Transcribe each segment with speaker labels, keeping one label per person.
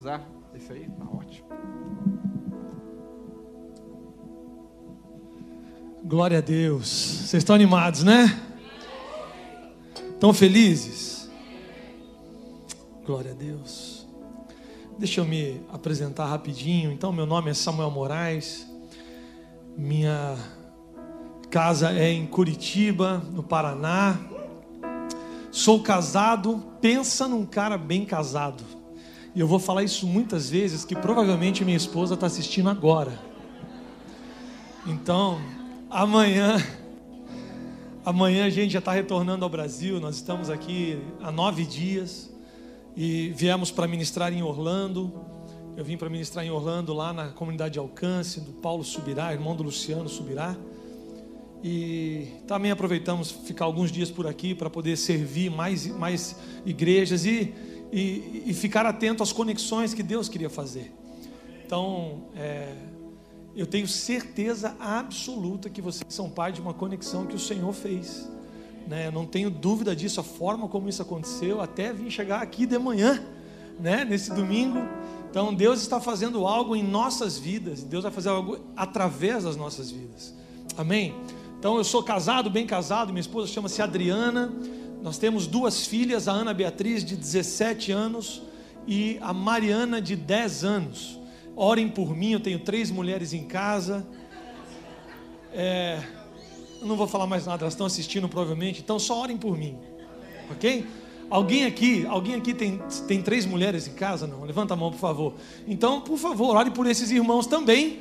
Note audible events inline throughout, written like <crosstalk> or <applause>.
Speaker 1: usar esse aí? Tá ótimo.
Speaker 2: Glória a Deus. Vocês estão animados, né? Estão felizes? Glória a Deus. Deixa eu me apresentar rapidinho. Então, meu nome é Samuel Moraes. Minha casa é em Curitiba, no Paraná. Sou casado. Pensa num cara bem casado. E eu vou falar isso muitas vezes, que provavelmente minha esposa está assistindo agora. Então, amanhã, amanhã a gente já está retornando ao Brasil. Nós estamos aqui há nove dias e viemos para ministrar em Orlando. Eu vim para ministrar em Orlando, lá na comunidade de alcance do Paulo Subirá, irmão do Luciano Subirá. E também aproveitamos ficar alguns dias por aqui para poder servir mais, mais igrejas e e, e ficar atento às conexões que Deus queria fazer. Então, é, eu tenho certeza absoluta que vocês são parte de uma conexão que o Senhor fez. Né? Não tenho dúvida disso, a forma como isso aconteceu, até vim chegar aqui de manhã, né? nesse domingo. Então, Deus está fazendo algo em nossas vidas, Deus vai fazer algo através das nossas vidas. Amém? Então, eu sou casado, bem casado, minha esposa chama-se Adriana. Nós temos duas filhas, a Ana Beatriz, de 17 anos, e a Mariana, de 10 anos. Orem por mim, eu tenho três mulheres em casa. É, eu não vou falar mais nada, elas estão assistindo provavelmente, então só orem por mim, ok? Alguém aqui, alguém aqui tem, tem três mulheres em casa? Não? Levanta a mão, por favor. Então, por favor, ore por esses irmãos também.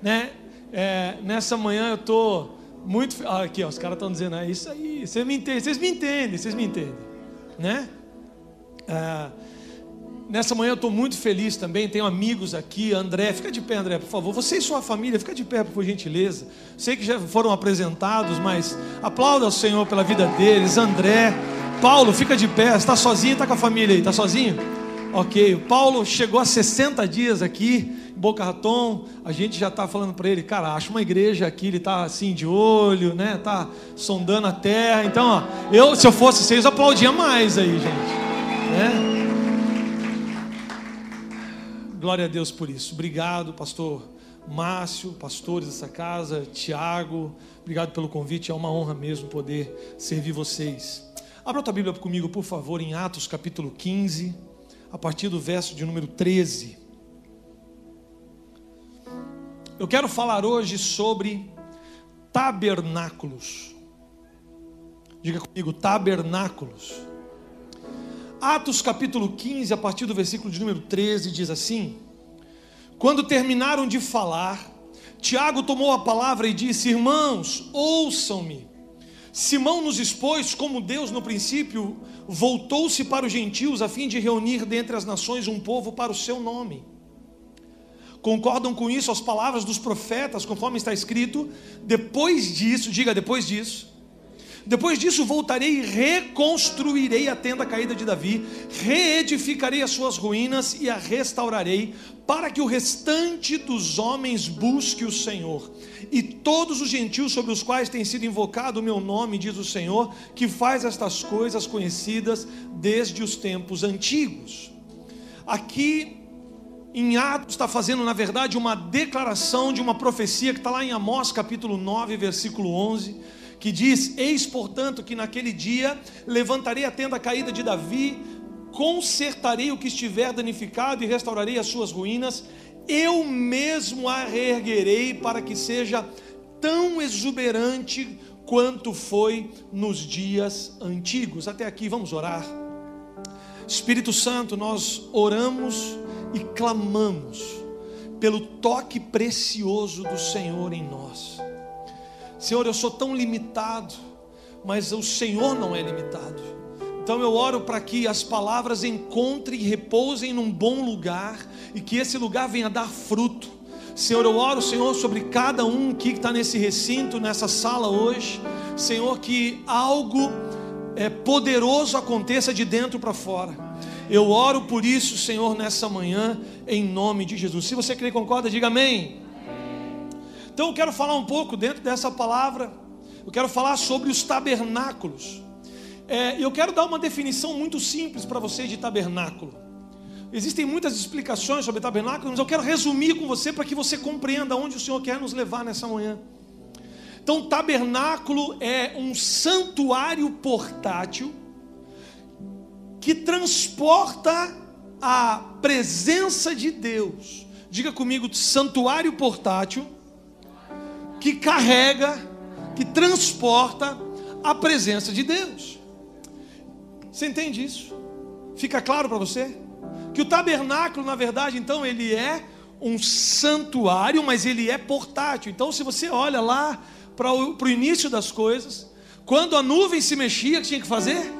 Speaker 2: Né? É, nessa manhã eu estou muito. Ah, aqui, ó, os caras estão dizendo, é isso aí. Vocês me entendem, vocês me entendem, vocês me entendem. Né? Ah, nessa manhã eu estou muito feliz também. Tenho amigos aqui. André, fica de pé, André, por favor. Você e sua família, fica de pé, por gentileza. Sei que já foram apresentados, mas aplauda ao Senhor pela vida deles. André, Paulo, fica de pé. Está sozinho? Está com a família aí? Está sozinho? Ok. O Paulo chegou a 60 dias aqui. Boca Raton, a gente já está falando para ele, cara, acha uma igreja aqui, ele está assim de olho, né? Tá sondando a terra. Então, ó, eu, se eu fosse vocês, aplaudia mais aí, gente. Né? Glória a Deus por isso. Obrigado, pastor Márcio, pastores dessa casa, Tiago, obrigado pelo convite. É uma honra mesmo poder servir vocês. Abra a tua Bíblia comigo, por favor, em Atos capítulo 15, a partir do verso de número 13. Eu quero falar hoje sobre tabernáculos. Diga comigo, tabernáculos. Atos capítulo 15, a partir do versículo de número 13, diz assim: Quando terminaram de falar, Tiago tomou a palavra e disse: Irmãos, ouçam-me. Simão nos expôs como Deus no princípio voltou-se para os gentios a fim de reunir dentre as nações um povo para o seu nome concordam com isso as palavras dos profetas, conforme está escrito. Depois disso, diga depois disso. Depois disso voltarei e reconstruirei a tenda caída de Davi, reedificarei as suas ruínas e a restaurarei, para que o restante dos homens busque o Senhor. E todos os gentios sobre os quais tem sido invocado o meu nome, diz o Senhor, que faz estas coisas conhecidas desde os tempos antigos. Aqui em Atos está fazendo, na verdade, uma declaração de uma profecia que está lá em Amós capítulo 9, versículo 11, que diz: Eis, portanto, que naquele dia levantarei a tenda caída de Davi, consertarei o que estiver danificado e restaurarei as suas ruínas, eu mesmo a reerguerei para que seja tão exuberante quanto foi nos dias antigos. Até aqui, vamos orar. Espírito Santo, nós oramos e clamamos pelo toque precioso do Senhor em nós. Senhor, eu sou tão limitado, mas o Senhor não é limitado. Então eu oro para que as palavras encontrem e repousem num bom lugar e que esse lugar venha dar fruto. Senhor, eu oro, Senhor, sobre cada um aqui que está nesse recinto, nessa sala hoje. Senhor, que algo é, poderoso aconteça de dentro para fora eu oro por isso, Senhor, nessa manhã, em nome de Jesus. Se você crê e concorda, diga amém. Então eu quero falar um pouco dentro dessa palavra, eu quero falar sobre os tabernáculos. É, eu quero dar uma definição muito simples para vocês de tabernáculo. Existem muitas explicações sobre tabernáculo, mas eu quero resumir com você para que você compreenda onde o Senhor quer nos levar nessa manhã. Então, tabernáculo é um santuário portátil que transporta a presença de Deus. Diga comigo, santuário portátil que carrega, que transporta a presença de Deus. Você entende isso? Fica claro para você? Que o tabernáculo, na verdade, então, ele é um santuário, mas ele é portátil. Então, se você olha lá para o início das coisas, quando a nuvem se mexia, o que tinha que fazer?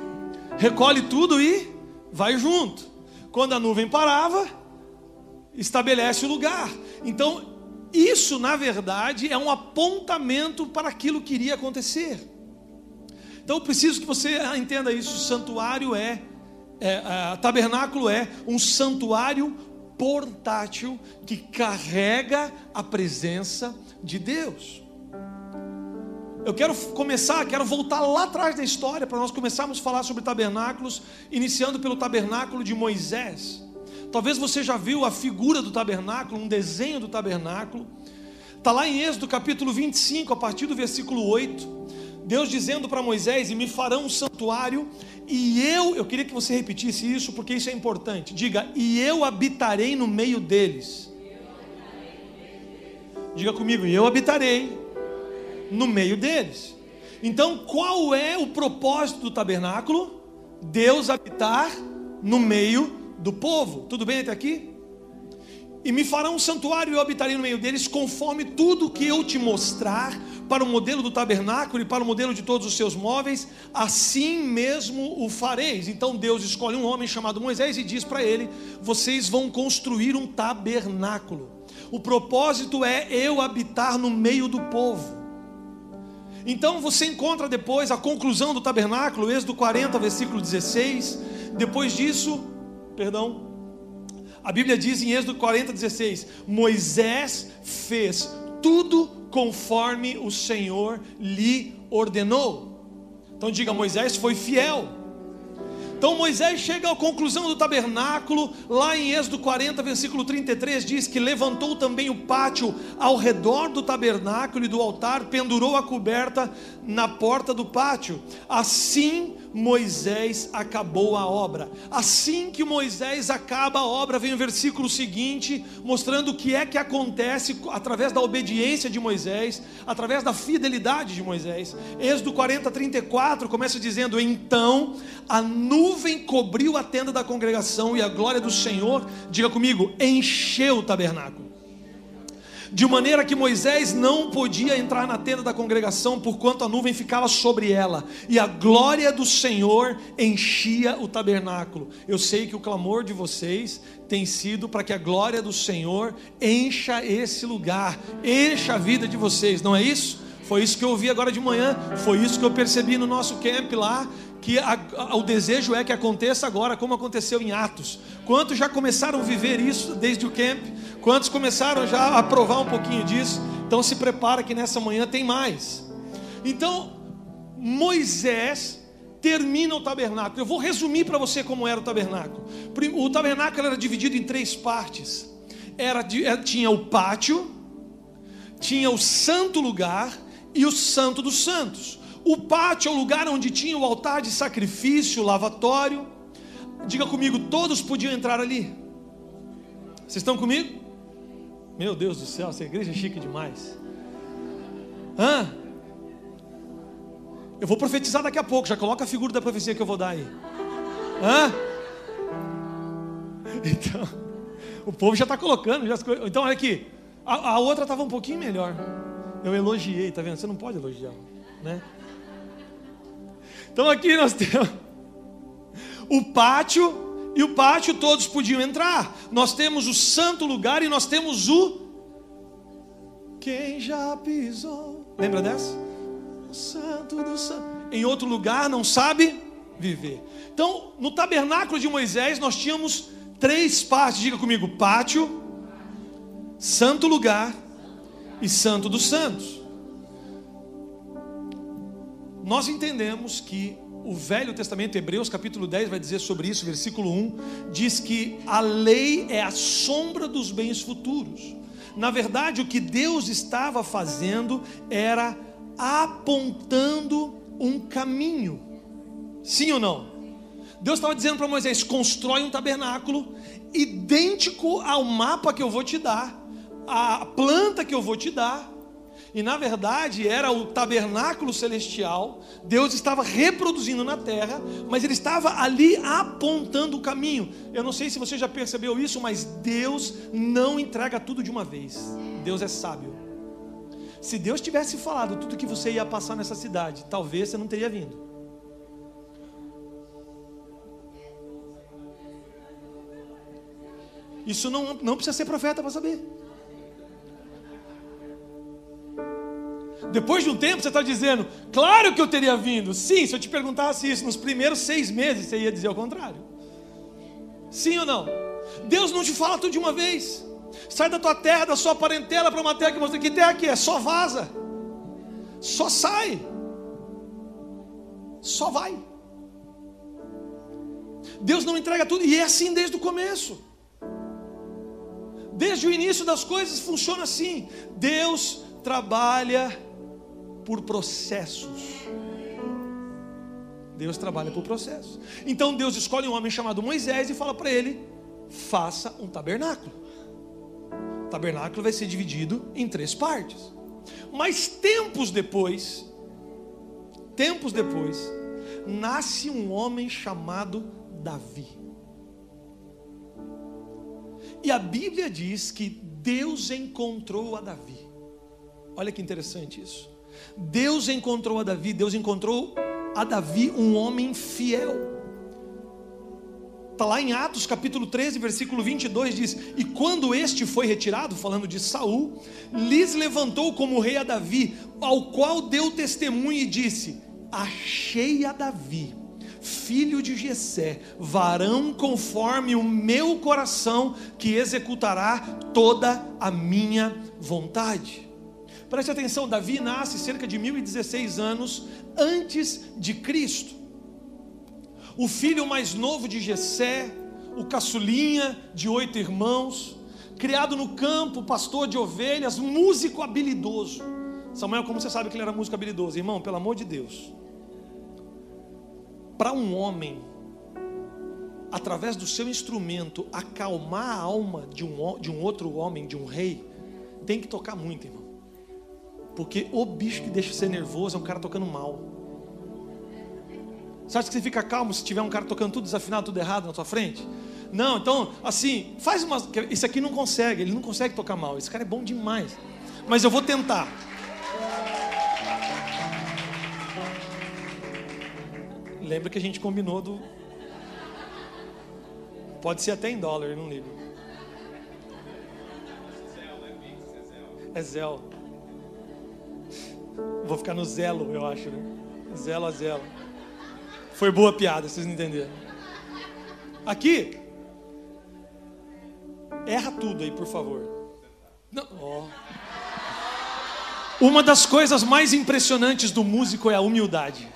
Speaker 2: Recolhe tudo e vai junto. Quando a nuvem parava, estabelece o lugar. Então, isso, na verdade, é um apontamento para aquilo que iria acontecer. Então, eu preciso que você entenda isso. O santuário é é, é, tabernáculo é um santuário portátil que carrega a presença de Deus. Eu quero começar, quero voltar lá atrás da história para nós começarmos a falar sobre tabernáculos, iniciando pelo tabernáculo de Moisés. Talvez você já viu a figura do tabernáculo, um desenho do tabernáculo. Está lá em Êxodo capítulo 25, a partir do versículo 8. Deus dizendo para Moisés: E me farão um santuário, e eu, eu queria que você repetisse isso, porque isso é importante. Diga, e eu habitarei no meio deles. Diga comigo, e eu habitarei no meio deles. Então, qual é o propósito do tabernáculo? Deus habitar no meio do povo. Tudo bem até aqui? E me farão um santuário e eu habitarei no meio deles, conforme tudo que eu te mostrar, para o modelo do tabernáculo e para o modelo de todos os seus móveis, assim mesmo o fareis. Então Deus escolhe um homem chamado Moisés e diz para ele: Vocês vão construir um tabernáculo. O propósito é eu habitar no meio do povo. Então você encontra depois a conclusão do tabernáculo, Êxodo 40, versículo 16. Depois disso, perdão, a Bíblia diz em Êxodo 40, 16: Moisés fez tudo conforme o Senhor lhe ordenou. Então diga: Moisés foi fiel. Então Moisés chega à conclusão do tabernáculo, lá em Êxodo 40, versículo 33, diz que levantou também o pátio ao redor do tabernáculo e do altar, pendurou a coberta na porta do pátio. Assim Moisés acabou a obra. Assim que Moisés acaba a obra, vem o versículo seguinte, mostrando o que é que acontece através da obediência de Moisés, através da fidelidade de Moisés. Êxodo 40, 34 começa dizendo: Então a nuvem cobriu a tenda da congregação e a glória do Senhor, diga comigo, encheu o tabernáculo de maneira que Moisés não podia entrar na tenda da congregação, porquanto a nuvem ficava sobre ela, e a glória do Senhor enchia o tabernáculo. Eu sei que o clamor de vocês tem sido para que a glória do Senhor encha esse lugar, encha a vida de vocês, não é isso? Foi isso que eu ouvi agora de manhã, foi isso que eu percebi no nosso camp lá, que a, a, o desejo é que aconteça agora, como aconteceu em Atos. Quantos já começaram a viver isso desde o camp? Quantos começaram já a provar um pouquinho disso? Então se prepara que nessa manhã tem mais. Então, Moisés termina o tabernáculo. Eu vou resumir para você como era o tabernáculo. O tabernáculo era dividido em três partes. Era, tinha o pátio, tinha o santo lugar e o santo dos santos. O pátio é o lugar onde tinha o altar de sacrifício, o lavatório. Diga comigo, todos podiam entrar ali. Vocês estão comigo? Meu Deus do céu, essa igreja é chique demais. Hã? Eu vou profetizar daqui a pouco, já coloca a figura da profecia que eu vou dar aí. Hã? <laughs> Então, o povo já está colocando. Já... Então, olha aqui. A, a outra estava um pouquinho melhor. Eu elogiei, tá vendo? Você não pode elogiar, né? Então aqui nós temos o pátio, e o pátio todos podiam entrar. Nós temos o santo lugar e nós temos o quem já pisou. Lembra dessa? O santo do santo. Em outro lugar não sabe viver. Então, no tabernáculo de Moisés nós tínhamos três partes. Diga comigo: pátio, santo lugar e santo dos santos nós entendemos que o Velho Testamento, Hebreus capítulo 10, vai dizer sobre isso, versículo 1, diz que a lei é a sombra dos bens futuros. Na verdade, o que Deus estava fazendo era apontando um caminho. Sim ou não? Deus estava dizendo para Moisés: constrói um tabernáculo idêntico ao mapa que eu vou te dar, a planta que eu vou te dar, e na verdade era o tabernáculo celestial. Deus estava reproduzindo na terra, mas ele estava ali apontando o caminho. Eu não sei se você já percebeu isso, mas Deus não entrega tudo de uma vez. Deus é sábio. Se Deus tivesse falado tudo que você ia passar nessa cidade, talvez você não teria vindo. Isso não, não precisa ser profeta para saber. Depois de um tempo, você está dizendo, claro que eu teria vindo. Sim, se eu te perguntasse isso nos primeiros seis meses, você ia dizer o contrário. Sim ou não? Deus não te fala tudo de uma vez. Sai da tua terra, da sua parentela para uma terra que você que terra que é? Só vaza. Só sai. Só vai. Deus não entrega tudo e é assim desde o começo. Desde o início das coisas funciona assim. Deus trabalha por processos. Deus trabalha por processos. Então Deus escolhe um homem chamado Moisés e fala para ele: faça um tabernáculo. O tabernáculo vai ser dividido em três partes. Mas tempos depois, tempos depois, nasce um homem chamado Davi. E a Bíblia diz que Deus encontrou a Davi. Olha que interessante isso. Deus encontrou a Davi, Deus encontrou a Davi um homem fiel. Está lá em Atos capítulo 13, versículo 22, diz: E quando este foi retirado, falando de Saul, lhes levantou como rei a Davi, ao qual deu testemunho e disse: Achei a Davi, filho de Jessé, varão conforme o meu coração, que executará toda a minha vontade. Preste atenção, Davi nasce cerca de 1016 anos antes de Cristo. O filho mais novo de Jessé, o caçulinha de oito irmãos, criado no campo, pastor de ovelhas, músico habilidoso. Samuel, como você sabe que ele era músico habilidoso? Irmão, pelo amor de Deus. Para um homem, através do seu instrumento, acalmar a alma de um, de um outro homem, de um rei, tem que tocar muito, irmão. Porque o bicho que deixa você nervoso é um cara tocando mal. Você acha que você fica calmo se tiver um cara tocando tudo desafinado, tudo errado na sua frente? Não, então, assim, faz uma. Esse aqui não consegue, ele não consegue tocar mal. Esse cara é bom demais. Mas eu vou tentar. Lembra que a gente combinou do. Pode ser até em dólar, não ligo. É Zell. Vou ficar no zelo, eu acho, né? Zelo a zelo. Foi boa piada, vocês não entenderam. Aqui. Erra tudo aí, por favor. Não, oh. Uma das coisas mais impressionantes do músico é a humildade.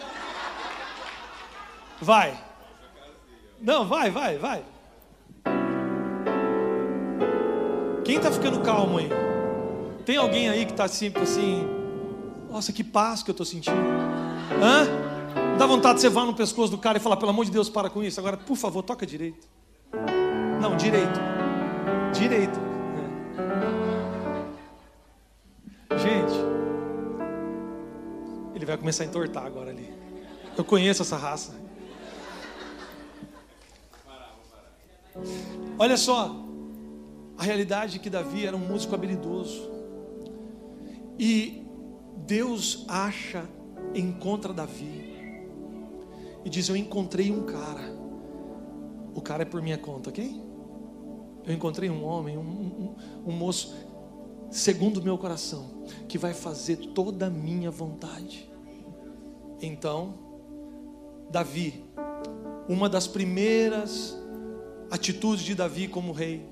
Speaker 2: Vai. Não, vai, vai, vai. Quem está ficando calmo aí? Tem alguém aí que está assim, assim nossa, que paz que eu estou sentindo. Hã? Dá vontade de você vá no pescoço do cara e falar, pelo amor de Deus, para com isso. Agora, por favor, toca direito. Não, direito. Direito. É. Gente, ele vai começar a entortar agora ali. Eu conheço essa raça. Olha só, a realidade é que Davi era um músico habilidoso. E Deus acha, encontra Davi e diz: Eu encontrei um cara. O cara é por minha conta, ok? Eu encontrei um homem, um, um, um moço, segundo o meu coração, que vai fazer toda a minha vontade. Então, Davi, uma das primeiras atitudes de Davi como rei,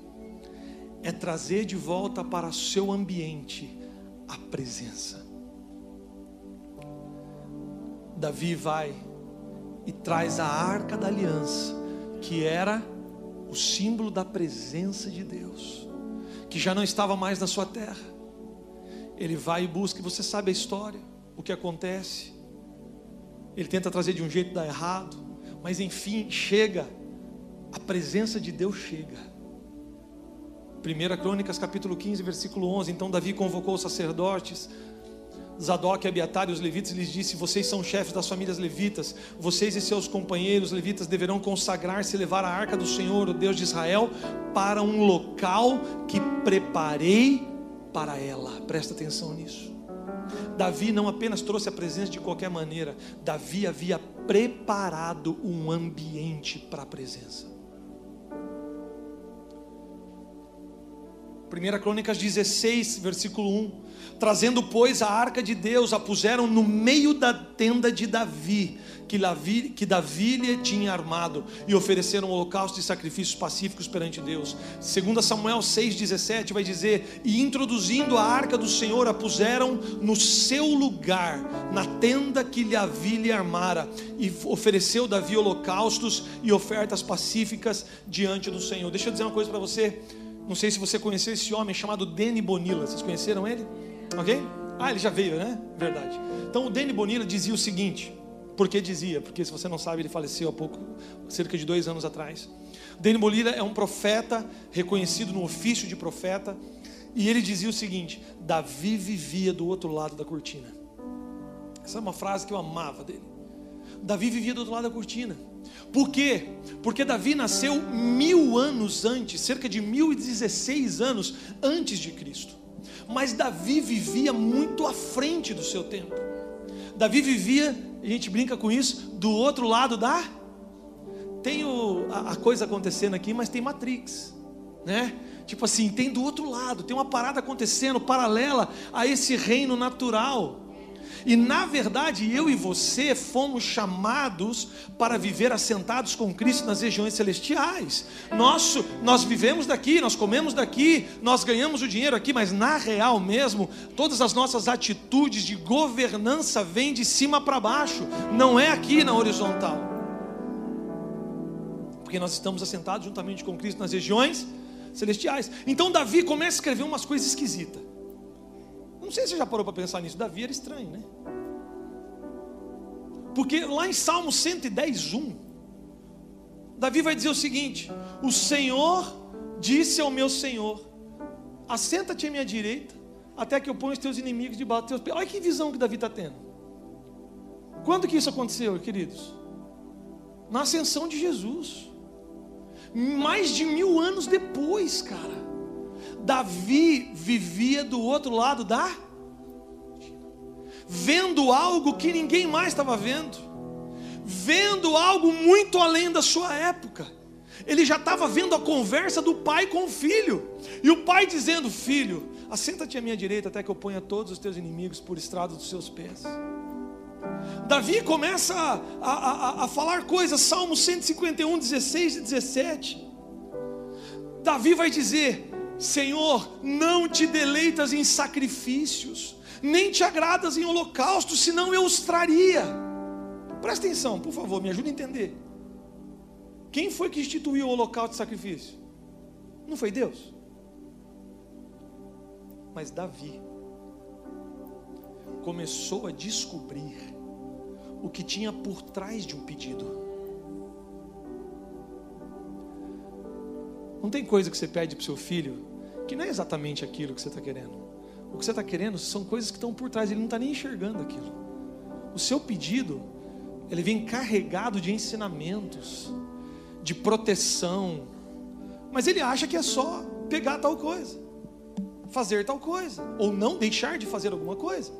Speaker 2: é trazer de volta para seu ambiente a presença. Davi vai e traz a arca da aliança, que era o símbolo da presença de Deus, que já não estava mais na sua terra. Ele vai e busca, e você sabe a história, o que acontece. Ele tenta trazer de um jeito dá errado, mas enfim, chega, a presença de Deus chega. 1 Crônicas capítulo 15, versículo 11. Então Davi convocou os sacerdotes, Zadok, Abiatar e os levitas lhes disse: Vocês são chefes das famílias levitas, vocês e seus companheiros levitas deverão consagrar-se e levar a arca do Senhor, o Deus de Israel, para um local que preparei para ela. Presta atenção nisso. Davi não apenas trouxe a presença de qualquer maneira, Davi havia preparado um ambiente para a presença. 1 Crônicas 16, versículo 1. Trazendo, pois, a arca de Deus, a puseram no meio da tenda de Davi, que Davi, que Davi lhe tinha armado, e ofereceram holocausto e sacrifícios pacíficos perante Deus. 2 Samuel 6,17 vai dizer: E introduzindo a arca do Senhor, a puseram no seu lugar, na tenda que Davi lhe armara, e ofereceu Davi holocaustos e ofertas pacíficas diante do Senhor. Deixa eu dizer uma coisa para você. Não sei se você conheceu esse homem chamado Danny Bonilla. Vocês conheceram ele? Ok? Ah, ele já veio, né? Verdade. Então o Danny Bonilla dizia o seguinte. Por que dizia? Porque se você não sabe, ele faleceu há pouco, cerca de dois anos atrás. Danny Bonilla é um profeta reconhecido no ofício de profeta. E ele dizia o seguinte: Davi vivia do outro lado da cortina. Essa é uma frase que eu amava dele. Davi vivia do outro lado da cortina. Por quê? Porque Davi nasceu mil anos antes, cerca de mil e dezesseis anos antes de Cristo. Mas Davi vivia muito à frente do seu tempo. Davi vivia, a gente brinca com isso, do outro lado da. Tem o, a, a coisa acontecendo aqui, mas tem Matrix, né? Tipo assim, tem do outro lado, tem uma parada acontecendo paralela a esse reino natural. E na verdade, eu e você fomos chamados para viver assentados com Cristo nas regiões celestiais. Nosso, nós vivemos daqui, nós comemos daqui, nós ganhamos o dinheiro aqui, mas na real mesmo, todas as nossas atitudes de governança vêm de cima para baixo, não é aqui na horizontal. Porque nós estamos assentados juntamente com Cristo nas regiões celestiais. Então Davi começa a escrever umas coisas esquisitas. Não sei se você já parou para pensar nisso. Davi era estranho, né? Porque lá em Salmo 110, 1, Davi vai dizer o seguinte: O Senhor disse ao meu Senhor: Assenta-te à minha direita, até que eu ponha os teus inimigos debaixo dos teus pés. Olha que visão que Davi está tendo. Quando que isso aconteceu, queridos? Na ascensão de Jesus. Mais de mil anos depois, cara. Davi vivia do outro lado da vendo algo que ninguém mais estava vendo, vendo algo muito além da sua época. Ele já estava vendo a conversa do pai com o filho, e o pai dizendo: Filho, assenta-te à minha direita até que eu ponha todos os teus inimigos por estrada dos seus pés. Davi começa a, a, a, a falar coisas, Salmo 151, 16 e 17. Davi vai dizer: Senhor, não te deleitas em sacrifícios, nem te agradas em holocaustos, senão eu os traria. Presta atenção, por favor, me ajude a entender. Quem foi que instituiu o holocausto de sacrifício? Não foi Deus? Mas Davi começou a descobrir o que tinha por trás de um pedido. Não tem coisa que você pede para o seu filho que não é exatamente aquilo que você está querendo. O que você está querendo são coisas que estão por trás, ele não está nem enxergando aquilo. O seu pedido, ele vem carregado de ensinamentos, de proteção, mas ele acha que é só pegar tal coisa, fazer tal coisa, ou não deixar de fazer alguma coisa.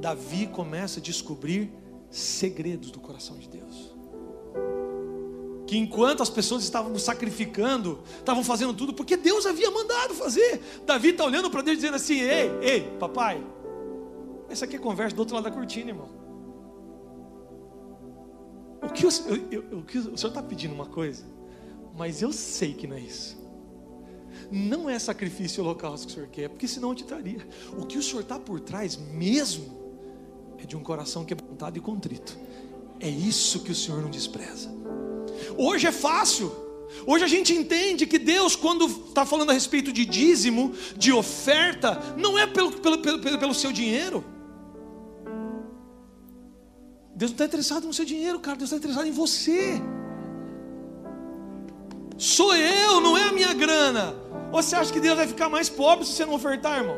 Speaker 2: Davi começa a descobrir segredos do coração de Deus que enquanto as pessoas estavam sacrificando, estavam fazendo tudo, porque Deus havia mandado fazer. Davi está olhando para Deus dizendo assim: Ei, ei, papai, essa aqui é conversa do outro lado da cortina, irmão. O que o, eu, eu, o, que o senhor está pedindo uma coisa, mas eu sei que não é isso. Não é sacrifício holocausto que o senhor quer, porque senão eu te traria. O que o senhor está por trás mesmo é de um coração quebrantado e contrito. É isso que o Senhor não despreza. Hoje é fácil. Hoje a gente entende que Deus, quando está falando a respeito de dízimo, de oferta, não é pelo, pelo, pelo, pelo seu dinheiro. Deus não está interessado no seu dinheiro, cara. Deus está interessado em você. Sou eu, não é a minha grana. Ou você acha que Deus vai ficar mais pobre se você não ofertar, irmão?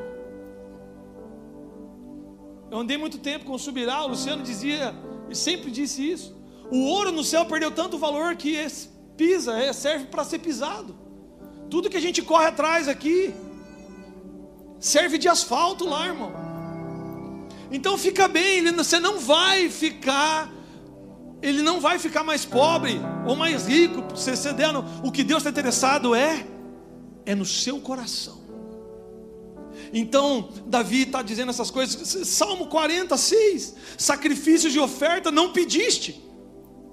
Speaker 2: Eu andei muito tempo com o Subirá, o Luciano dizia, e sempre disse isso. O ouro no céu perdeu tanto valor que pisa, é, serve para ser pisado. Tudo que a gente corre atrás aqui serve de asfalto lá, irmão. Então fica bem, você não vai ficar, ele não vai ficar mais pobre ou mais rico, você cedendo. O que Deus está interessado é, é no seu coração. Então, Davi está dizendo essas coisas, Salmo 46, sacrifícios de oferta não pediste.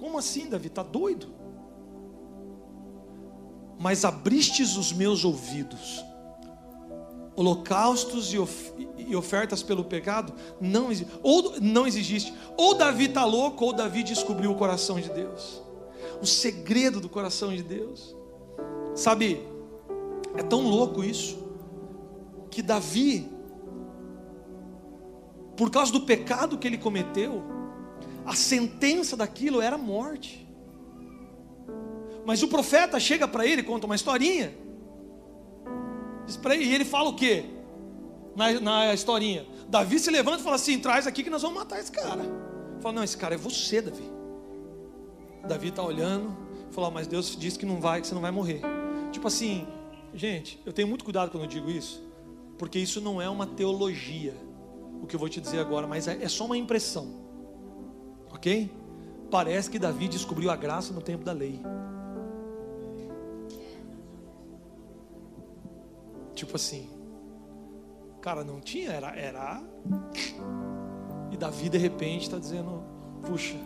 Speaker 2: Como assim, Davi? Está doido? Mas abristes os meus ouvidos, holocaustos e ofertas pelo pecado não ou não exigiste. Ou Davi está louco, ou Davi descobriu o coração de Deus, o segredo do coração de Deus. Sabe, é tão louco isso que Davi, por causa do pecado que ele cometeu, a sentença daquilo era morte. Mas o profeta chega para ele, conta uma historinha, ele, e ele fala o que na, na historinha? Davi se levanta e fala assim: traz aqui que nós vamos matar esse cara. Fala, não, esse cara é você, Davi. Davi está olhando, fala, mas Deus disse que não vai, que você não vai morrer. Tipo assim, gente, eu tenho muito cuidado quando eu digo isso porque isso não é uma teologia, o que eu vou te dizer agora, mas é, é só uma impressão, ok? Parece que Davi descobriu a graça no tempo da lei. Tipo assim, cara, não tinha, era, era. E Davi de repente está dizendo: puxa,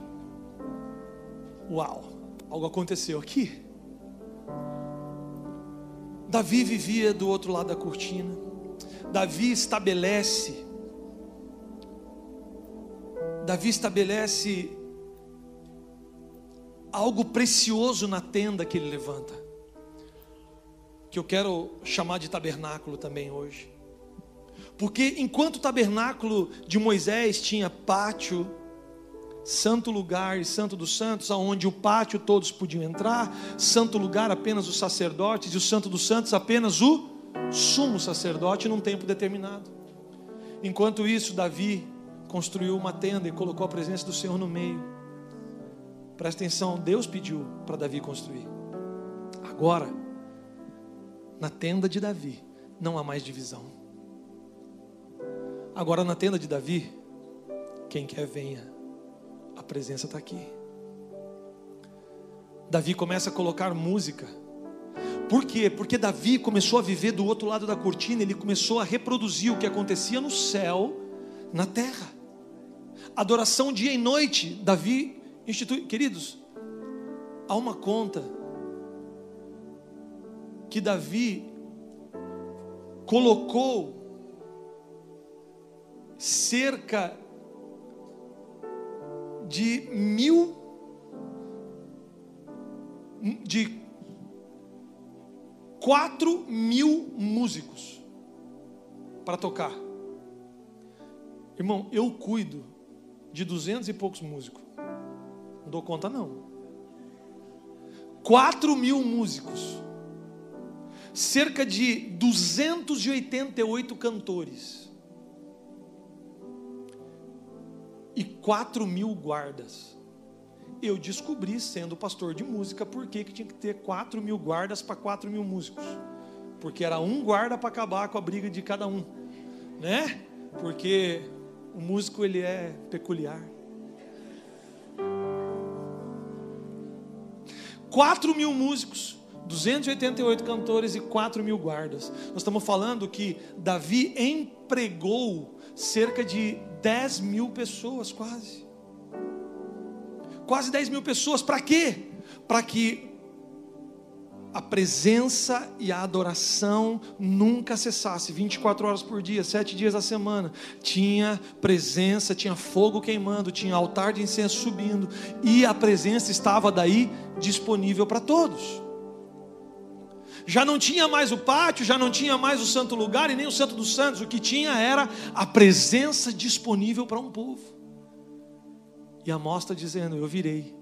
Speaker 2: uau, algo aconteceu aqui. Davi vivia do outro lado da cortina. Davi estabelece, Davi estabelece algo precioso na tenda que ele levanta, que eu quero chamar de tabernáculo também hoje. Porque enquanto o tabernáculo de Moisés tinha pátio, santo lugar e santo dos santos, aonde o pátio todos podiam entrar, santo lugar apenas os sacerdotes e o santo dos santos apenas o sumo sacerdote num tempo determinado. Enquanto isso, Davi construiu uma tenda e colocou a presença do Senhor no meio. Presta atenção, Deus pediu para Davi construir. Agora, na tenda de Davi, não há mais divisão. Agora, na tenda de Davi, quem quer venha, a presença está aqui. Davi começa a colocar música por quê? Porque Davi começou a viver do outro lado da cortina, ele começou a reproduzir o que acontecia no céu, na terra. Adoração dia e noite, Davi institui. Queridos, há uma conta que Davi colocou cerca de mil de 4 mil músicos para tocar. Irmão, eu cuido de duzentos e poucos músicos. Não dou conta, não. 4 mil músicos. Cerca de 288 cantores. E 4 mil guardas eu descobri, sendo pastor de música, por que, que tinha que ter 4 mil guardas para 4 mil músicos. Porque era um guarda para acabar com a briga de cada um, né? Porque o músico ele é peculiar. 4 mil músicos, 288 cantores e 4 mil guardas. Nós estamos falando que Davi empregou cerca de 10 mil pessoas, quase quase 10 mil pessoas. Para quê? Para que a presença e a adoração nunca cessasse, 24 horas por dia, sete dias da semana. Tinha presença, tinha fogo queimando, tinha altar de incenso subindo, e a presença estava daí disponível para todos. Já não tinha mais o pátio, já não tinha mais o santo lugar e nem o santo dos santos, o que tinha era a presença disponível para um povo. E a mostra dizendo: Eu virei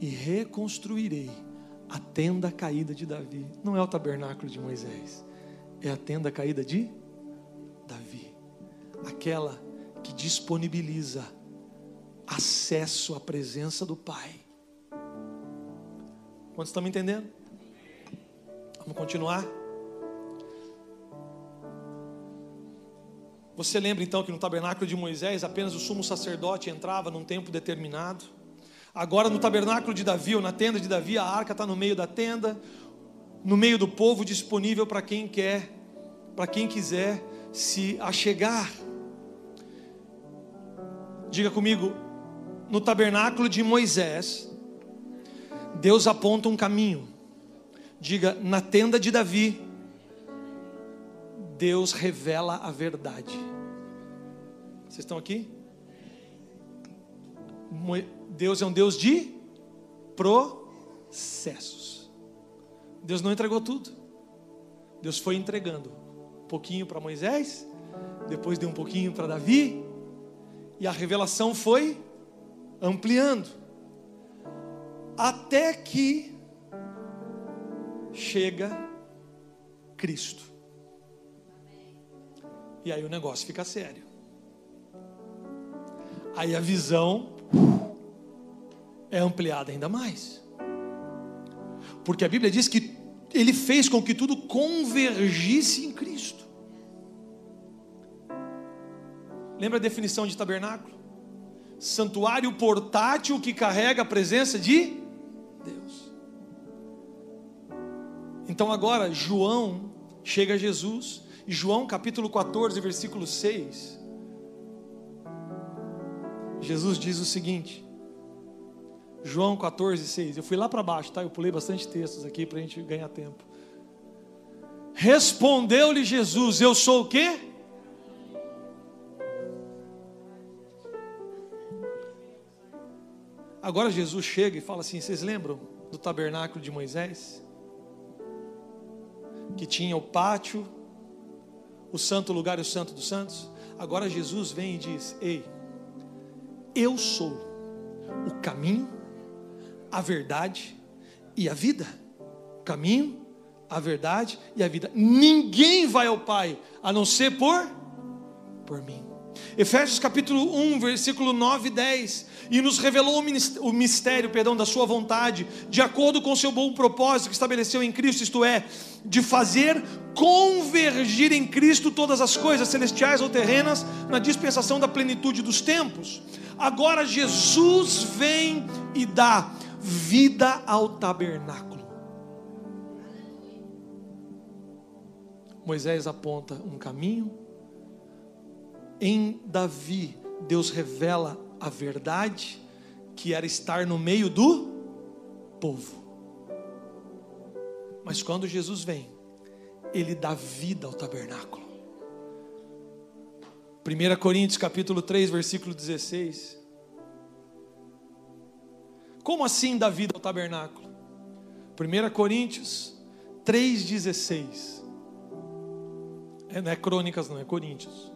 Speaker 2: e reconstruirei a tenda caída de Davi. Não é o tabernáculo de Moisés, é a tenda caída de Davi. Aquela que disponibiliza acesso à presença do Pai. Quantos estão me entendendo? Vamos continuar? Você lembra então que no tabernáculo de Moisés apenas o sumo sacerdote entrava num tempo determinado? Agora no tabernáculo de Davi, ou na tenda de Davi, a arca está no meio da tenda, no meio do povo, disponível para quem quer, para quem quiser se achegar. Diga comigo, no tabernáculo de Moisés, Deus aponta um caminho. Diga, na tenda de Davi, Deus revela a verdade. Vocês estão aqui? Deus é um Deus de processos. Deus não entregou tudo. Deus foi entregando um pouquinho para Moisés, depois deu um pouquinho para Davi, e a revelação foi ampliando. Até que chega Cristo. E aí o negócio fica sério. Aí a visão é ampliada ainda mais. Porque a Bíblia diz que ele fez com que tudo convergisse em Cristo. Lembra a definição de tabernáculo? Santuário portátil que carrega a presença de Deus. Então agora João chega a Jesus, e João capítulo 14, versículo 6. Jesus diz o seguinte: João 14, 6. Eu fui lá para baixo, tá? Eu pulei bastante textos aqui para a gente ganhar tempo. Respondeu-lhe Jesus: Eu sou o quê? Agora Jesus chega e fala assim: Vocês lembram do tabernáculo de Moisés? Que tinha o pátio, o santo lugar e o santo dos santos? Agora Jesus vem e diz: Ei, eu sou o caminho, a verdade e a vida. Caminho, a verdade e a vida. Ninguém vai ao Pai a não ser por por mim. Efésios capítulo 1, versículo 9 e 10. E nos revelou o mistério, perdão, da sua vontade, de acordo com o seu bom propósito que estabeleceu em Cristo, isto é, de fazer convergir em Cristo todas as coisas celestiais ou terrenas na dispensação da plenitude dos tempos. Agora Jesus vem e dá vida ao tabernáculo. Moisés aponta um caminho, em Davi, Deus revela a verdade, que era estar no meio do povo. Mas quando Jesus vem, ele dá vida ao tabernáculo. 1 Coríntios capítulo 3, versículo 16. Como assim dar vida ao tabernáculo? 1 Coríntios 3,16. É, não é crônicas, não, é Coríntios.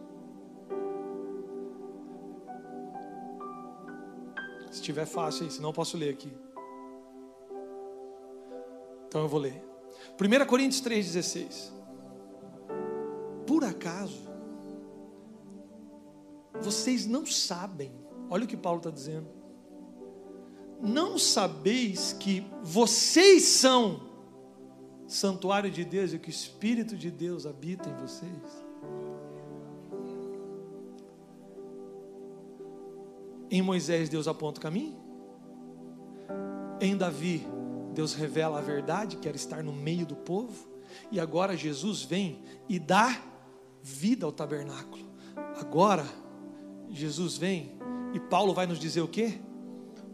Speaker 2: Se tiver fácil aí, senão eu posso ler aqui. Então eu vou ler. 1 Coríntios 3,16. Por acaso, vocês não sabem, olha o que Paulo está dizendo não sabeis que vocês são santuário de Deus e que o Espírito de Deus habita em vocês? Em Moisés, Deus aponta o caminho. Em Davi, Deus revela a verdade, que era estar no meio do povo. E agora Jesus vem e dá vida ao tabernáculo. Agora, Jesus vem e Paulo vai nos dizer o quê?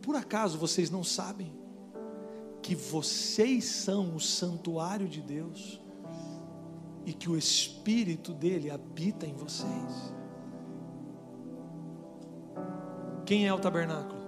Speaker 2: Por acaso vocês não sabem que vocês são o santuário de Deus e que o Espírito dele habita em vocês. Quem é o tabernáculo?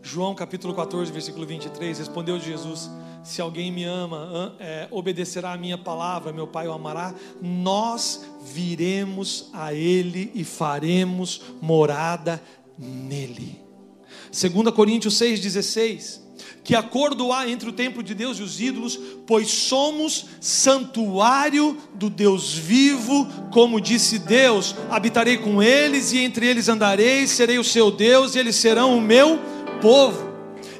Speaker 2: João capítulo 14, versículo 23, respondeu Jesus: Se alguém me ama, é, obedecerá a minha palavra, meu Pai o amará, nós viremos a Ele e faremos morada nele. 2 Coríntios 6,16: Que acordo há entre o templo de Deus e os ídolos, pois somos santuário do Deus vivo, como disse Deus: habitarei com eles e entre eles andarei, serei o seu Deus e eles serão o meu povo.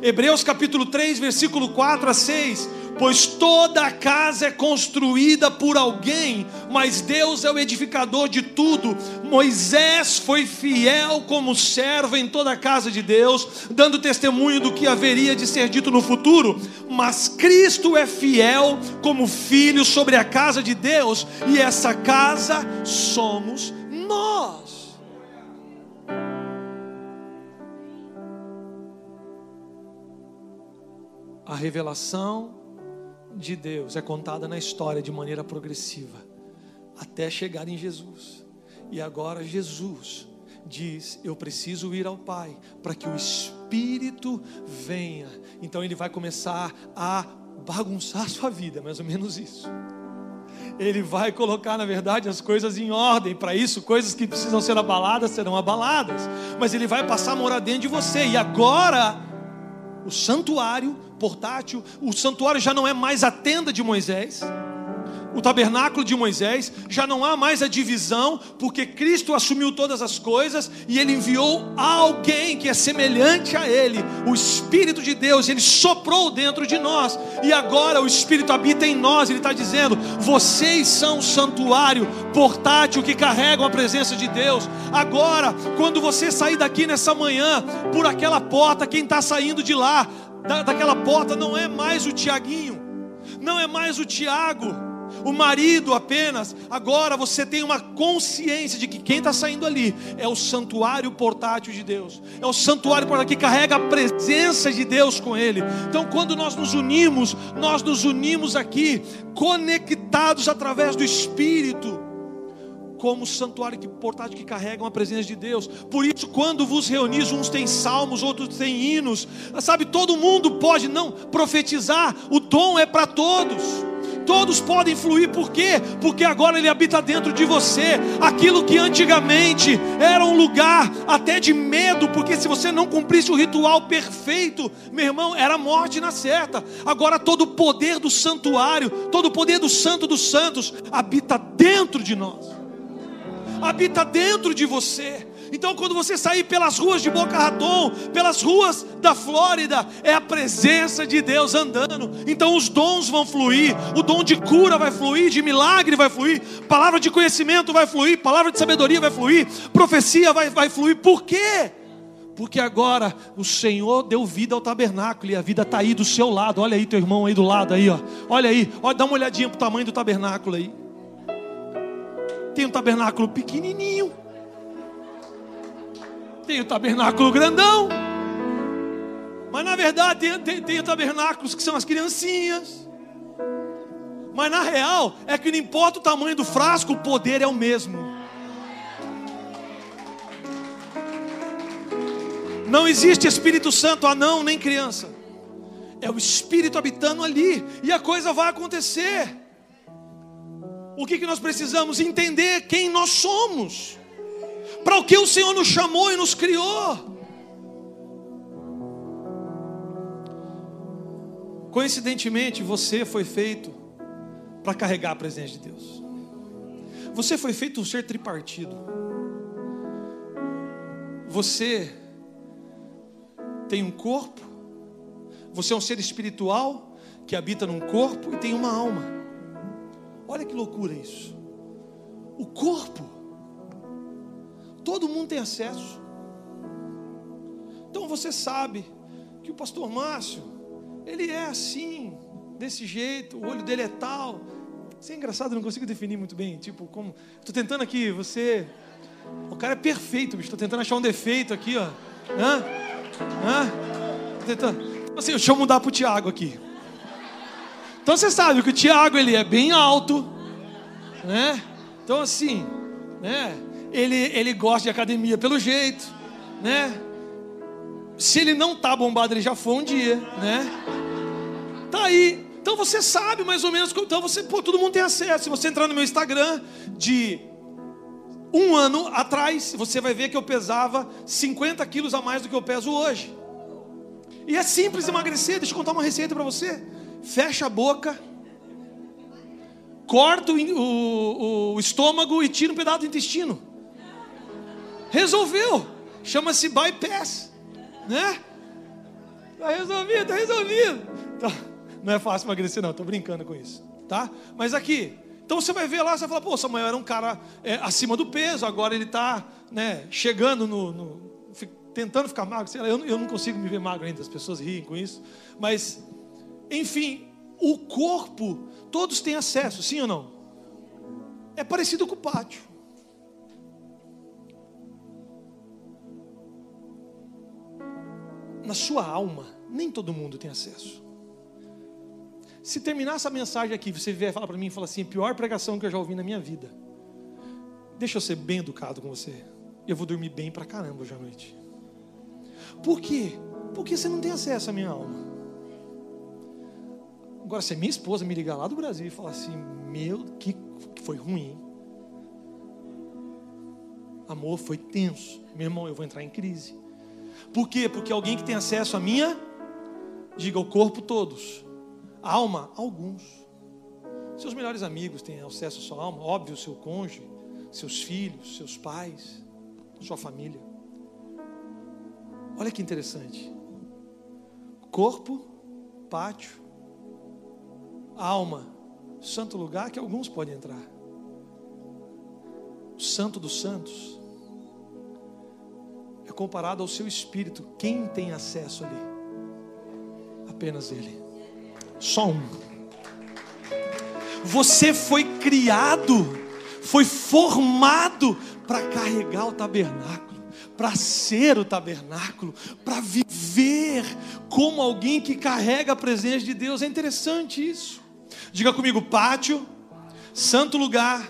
Speaker 2: Hebreus capítulo 3, versículo 4 a 6. Pois toda a casa é construída por alguém, mas Deus é o edificador de tudo. Moisés foi fiel como servo em toda a casa de Deus, dando testemunho do que haveria de ser dito no futuro. Mas Cristo é fiel como filho sobre a casa de Deus, e essa casa somos nós. A revelação de Deus é contada na história de maneira progressiva, até chegar em Jesus. E agora Jesus diz: Eu preciso ir ao Pai para que o Espírito venha. Então ele vai começar a bagunçar a sua vida, mais ou menos isso. Ele vai colocar, na verdade, as coisas em ordem. Para isso, coisas que precisam ser abaladas serão abaladas. Mas ele vai passar a morar dentro de você. E agora o santuário portátil, o santuário já não é mais a tenda de Moisés, o tabernáculo de Moisés, já não há mais a divisão, porque Cristo assumiu todas as coisas e ele enviou alguém que é semelhante a ele, o Espírito de Deus, ele soprou dentro de nós, e agora o Espírito habita em nós, ele está dizendo: vocês são o santuário portátil que carregam a presença de Deus. Agora, quando você sair daqui nessa manhã, por aquela porta, quem está saindo de lá, da, daquela porta, não é mais o Tiaguinho, não é mais o Tiago o marido apenas. Agora você tem uma consciência de que quem está saindo ali é o santuário portátil de Deus, é o santuário portátil que carrega a presença de Deus com ele. Então, quando nós nos unimos, nós nos unimos aqui, conectados através do Espírito como santuário que, portátil que carregam a presença de Deus. Por isso, quando vos reunis, uns têm salmos, outros têm hinos. Sabe, todo mundo pode não profetizar, o dom é para todos todos podem fluir, por quê? Porque agora Ele habita dentro de você. Aquilo que antigamente era um lugar até de medo, porque se você não cumprisse o ritual perfeito, meu irmão, era morte na certa. Agora todo o poder do santuário, todo o poder do Santo dos Santos habita dentro de nós, habita dentro de você. Então, quando você sair pelas ruas de Boca Raton, pelas ruas da Flórida, é a presença de Deus andando. Então, os dons vão fluir, o dom de cura vai fluir, de milagre vai fluir, palavra de conhecimento vai fluir, palavra de sabedoria vai fluir, profecia vai, vai fluir. Por quê? Porque agora o Senhor deu vida ao tabernáculo e a vida está aí do seu lado. Olha aí teu irmão aí do lado aí, ó. Olha aí, olha, dá uma olhadinha para o tamanho do tabernáculo aí. Tem um tabernáculo pequenininho tem o tabernáculo grandão. Mas na verdade tem, tem, tem tabernáculos que são as criancinhas. Mas na real é que não importa o tamanho do frasco, o poder é o mesmo. Não existe Espírito Santo anão nem criança. É o Espírito habitando ali. E a coisa vai acontecer. O que, que nós precisamos? Entender quem nós somos para o que o Senhor nos chamou e nos criou. Coincidentemente, você foi feito para carregar a presença de Deus. Você foi feito um ser tripartido. Você tem um corpo, você é um ser espiritual que habita num corpo e tem uma alma. Olha que loucura isso. O corpo Todo mundo tem acesso. Então você sabe que o pastor Márcio, ele é assim, desse jeito, o olho dele é tal. Você é engraçado, não consigo definir muito bem. Tipo, como. Estou tentando aqui, você. O cara é perfeito, bicho. Estou tentando achar um defeito aqui, ó. Hã? Hã? Tô tentando. Assim, deixa eu mudar pro Tiago aqui. Então você sabe que o Tiago ele é bem alto, né? Então assim, né? Ele, ele gosta de academia pelo jeito, né? Se ele não tá bombado, ele já foi um dia, né? Tá aí. Então você sabe mais ou menos. Então você, pô, todo mundo tem acesso. Se você entrar no meu Instagram de um ano atrás, você vai ver que eu pesava 50 quilos a mais do que eu peso hoje. E é simples emagrecer. Deixa eu contar uma receita para você. Fecha a boca, corta o, o, o estômago e tira um pedaço do intestino. Resolveu. Chama-se bypass, né? Tá resolvido, tá resolvido. Tá. Não é fácil emagrecer, não. Tô brincando com isso, tá? Mas aqui, então você vai ver lá, você vai falar, pô, Samuel era um cara é, acima do peso, agora ele está né, chegando no, no, tentando ficar magro. Sei lá, eu, eu não consigo me ver magro ainda, as pessoas riem com isso. Mas, enfim, o corpo, todos têm acesso, sim ou não? É parecido com o pátio. Na sua alma, nem todo mundo tem acesso. Se terminar essa mensagem aqui, você vier falar para mim e falar assim: pior pregação que eu já ouvi na minha vida. Deixa eu ser bem educado com você. Eu vou dormir bem pra caramba hoje à noite. Por quê? Porque você não tem acesso à minha alma. Agora, se minha esposa me ligar lá do Brasil e falar assim: Meu, que foi ruim. Amor, foi tenso. Meu irmão, eu vou entrar em crise. Por quê? Porque alguém que tem acesso à minha, diga o corpo todos Alma, alguns. Seus melhores amigos têm acesso à sua alma, óbvio, seu cônjuge, seus filhos, seus pais, sua família. Olha que interessante. Corpo, pátio, alma, santo lugar que alguns podem entrar. O santo dos santos comparado ao seu espírito. Quem tem acesso ali? Apenas ele. Só um. Você foi criado, foi formado para carregar o tabernáculo, para ser o tabernáculo, para viver como alguém que carrega a presença de Deus. É interessante isso. Diga comigo: pátio, santo lugar,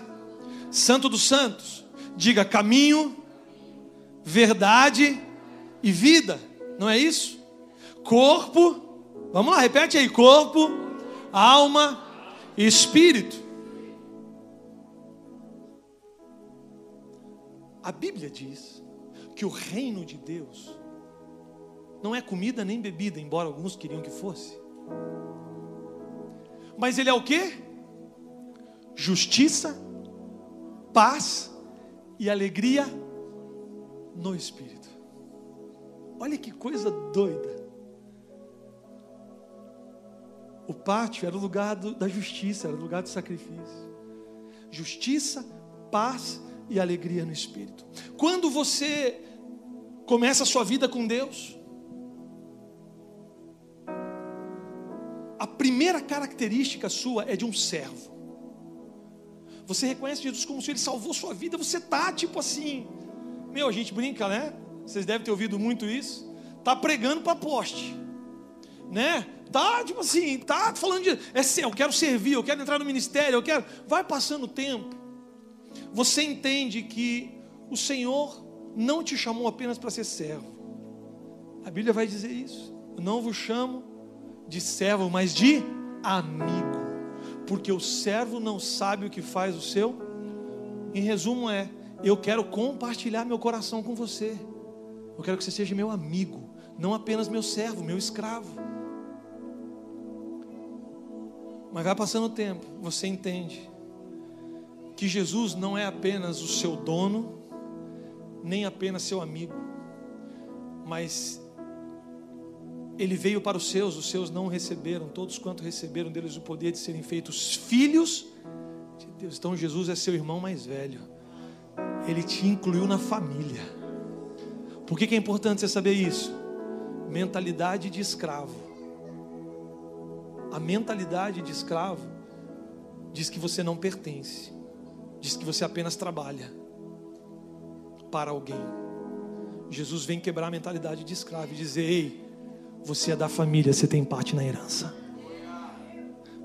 Speaker 2: santo dos santos. Diga caminho, verdade e vida. Não é isso? Corpo, Vamos lá, repete aí: corpo, alma e espírito. A Bíblia diz que o reino de Deus não é comida nem bebida, embora alguns queriam que fosse. Mas ele é o que? Justiça, paz e alegria no espírito. Olha que coisa doida. O pátio era o lugar do, da justiça, era o lugar do sacrifício. Justiça, paz e alegria no espírito. Quando você começa a sua vida com Deus, a primeira característica sua é de um servo. Você reconhece Jesus como se ele salvou sua vida, você tá tipo assim, meu, a gente brinca, né? Vocês devem ter ouvido muito isso. Tá pregando para poste, né? Tá, tipo assim, tá falando de. É, eu quero servir, eu quero entrar no ministério, eu quero. Vai passando o tempo. Você entende que o Senhor não te chamou apenas para ser servo. A Bíblia vai dizer isso. Eu não vos chamo de servo, mas de amigo. Porque o servo não sabe o que faz o seu. Em resumo, é: eu quero compartilhar meu coração com você. Eu quero que você seja meu amigo, não apenas meu servo, meu escravo. Mas vai passando o tempo, você entende que Jesus não é apenas o seu dono, nem apenas seu amigo, mas ele veio para os seus, os seus não receberam, todos quanto receberam deles o poder de serem feitos filhos de Deus. Então Jesus é seu irmão mais velho, ele te incluiu na família. Por que, que é importante você saber isso? Mentalidade de escravo a mentalidade de escravo diz que você não pertence, diz que você apenas trabalha para alguém. Jesus vem quebrar a mentalidade de escravo e dizer: Ei, você é da família, você tem parte na herança.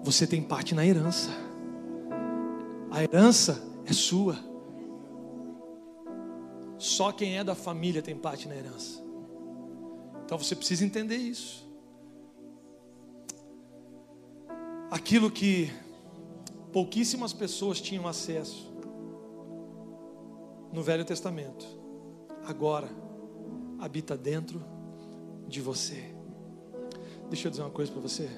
Speaker 2: Você tem parte na herança. A herança é sua. Só quem é da família tem parte na herança. Então você precisa entender isso. Aquilo que pouquíssimas pessoas tinham acesso no Velho Testamento, agora habita dentro de você. Deixa eu dizer uma coisa para você.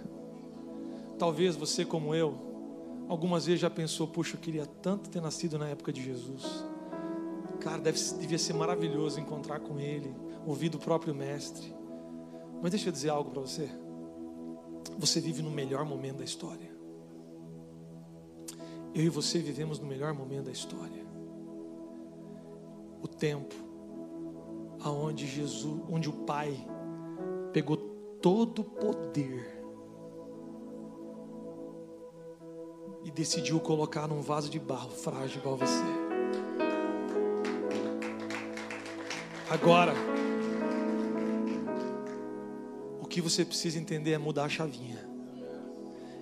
Speaker 2: Talvez você, como eu, algumas vezes já pensou: puxa, eu queria tanto ter nascido na época de Jesus. Cara, deve, devia ser maravilhoso encontrar com Ele, ouvir do próprio Mestre. Mas deixa eu dizer algo para você. Você vive no melhor momento da história. Eu e você vivemos no melhor momento da história. O tempo aonde Jesus, onde o Pai pegou todo o poder e decidiu colocar num vaso de barro frágil igual você. Agora, o que você precisa entender é mudar a chavinha,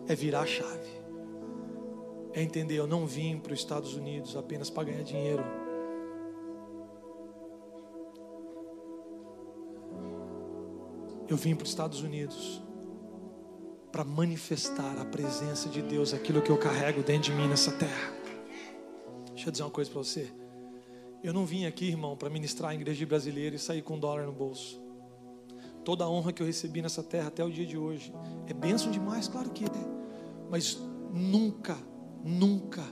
Speaker 2: é virar a chave, é entender: eu não vim para os Estados Unidos apenas para ganhar dinheiro. Eu vim para os Estados Unidos para manifestar a presença de Deus, aquilo que eu carrego dentro de mim nessa terra. Deixa eu dizer uma coisa para você. Eu não vim aqui, irmão, para ministrar a igreja brasileira e sair com um dólar no bolso. Toda a honra que eu recebi nessa terra até o dia de hoje é bênção demais, claro que é. Mas nunca, nunca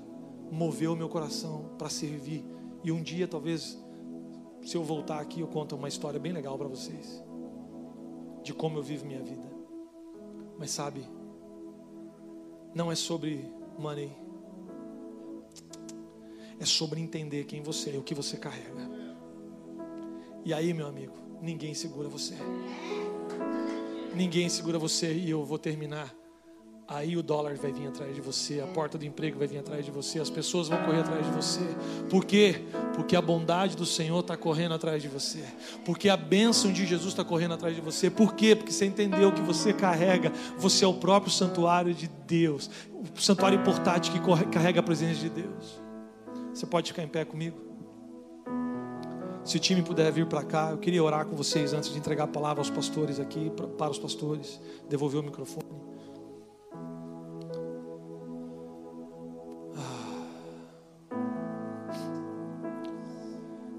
Speaker 2: moveu meu coração para servir. E um dia, talvez, se eu voltar aqui, eu conto uma história bem legal para vocês de como eu vivo minha vida. Mas sabe, não é sobre money, é sobre entender quem você é, o que você carrega. E aí, meu amigo, ninguém segura você. Ninguém segura você e eu vou terminar Aí o dólar vai vir atrás de você, a porta do emprego vai vir atrás de você, as pessoas vão correr atrás de você. Por quê? Porque a bondade do Senhor está correndo atrás de você. Porque a bênção de Jesus está correndo atrás de você. Por quê? Porque você entendeu que você carrega, você é o próprio santuário de Deus, o santuário portátil que carrega a presença de Deus. Você pode ficar em pé comigo? Se o time puder vir para cá, eu queria orar com vocês antes de entregar a palavra aos pastores aqui, para os pastores, devolver o microfone.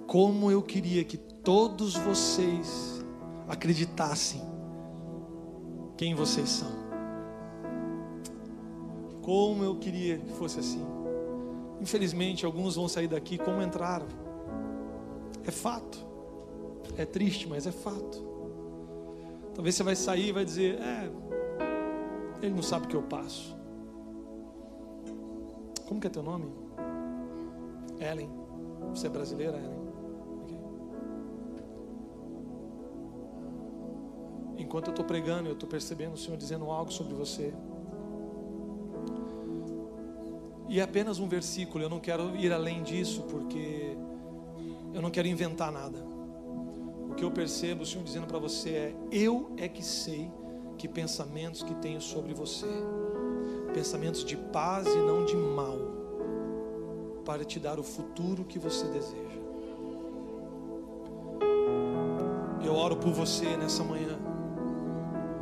Speaker 2: Como eu queria que todos vocês acreditassem quem vocês são. Como eu queria que fosse assim. Infelizmente, alguns vão sair daqui como entraram. É fato. É triste, mas é fato. Talvez você vai sair e vai dizer: É, ele não sabe o que eu passo. Como que é teu nome? Ellen. Você é brasileira, Ellen? Enquanto eu estou pregando, eu estou percebendo o Senhor dizendo algo sobre você. E é apenas um versículo, eu não quero ir além disso, porque eu não quero inventar nada. O que eu percebo o Senhor dizendo para você é: Eu é que sei que pensamentos que tenho sobre você, pensamentos de paz e não de mal, para te dar o futuro que você deseja. Eu oro por você nessa manhã